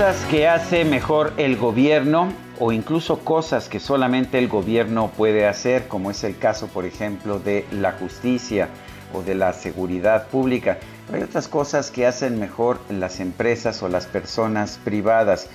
Cosas que hace mejor el gobierno o incluso cosas que solamente el gobierno puede hacer, como es el caso, por ejemplo, de la justicia o de la seguridad pública. Hay otras cosas que hacen mejor las empresas o las personas privadas.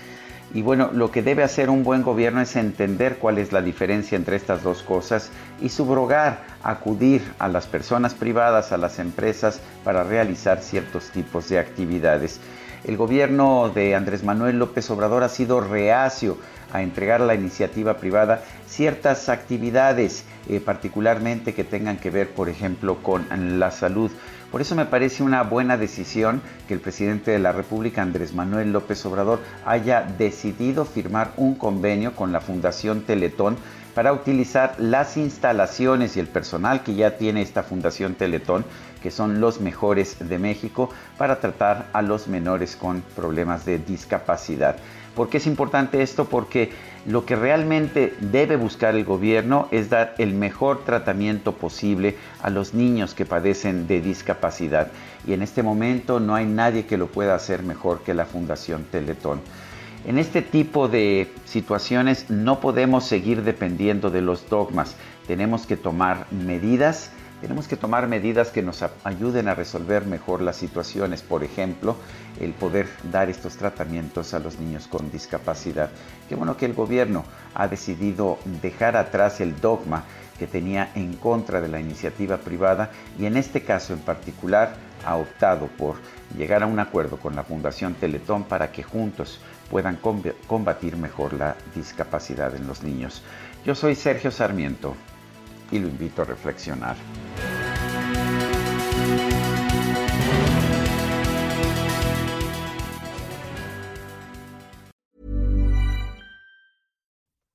Y bueno, lo que debe hacer un buen gobierno es entender cuál es la diferencia entre estas dos cosas y subrogar, acudir a las personas privadas, a las empresas para realizar ciertos tipos de actividades. El gobierno de Andrés Manuel López Obrador ha sido reacio a entregar a la iniciativa privada ciertas actividades, eh, particularmente que tengan que ver, por ejemplo, con la salud. Por eso me parece una buena decisión que el presidente de la República, Andrés Manuel López Obrador, haya decidido firmar un convenio con la Fundación Teletón para utilizar las instalaciones y el personal que ya tiene esta Fundación Teletón que son los mejores de México para tratar a los menores con problemas de discapacidad. ¿Por qué es importante esto? Porque lo que realmente debe buscar el gobierno es dar el mejor tratamiento posible a los niños que padecen de discapacidad. Y en este momento no hay nadie que lo pueda hacer mejor que la Fundación Teletón. En este tipo de situaciones no podemos seguir dependiendo de los dogmas. Tenemos que tomar medidas tenemos que tomar medidas que nos ayuden a resolver mejor las situaciones, por ejemplo, el poder dar estos tratamientos a los niños con discapacidad. Qué bueno que el gobierno ha decidido dejar atrás el dogma que tenía en contra de la iniciativa privada y en este caso en particular ha optado por llegar a un acuerdo con la Fundación Teletón para que juntos puedan combatir mejor la discapacidad en los niños. Yo soy Sergio Sarmiento y lo invito a reflexionar.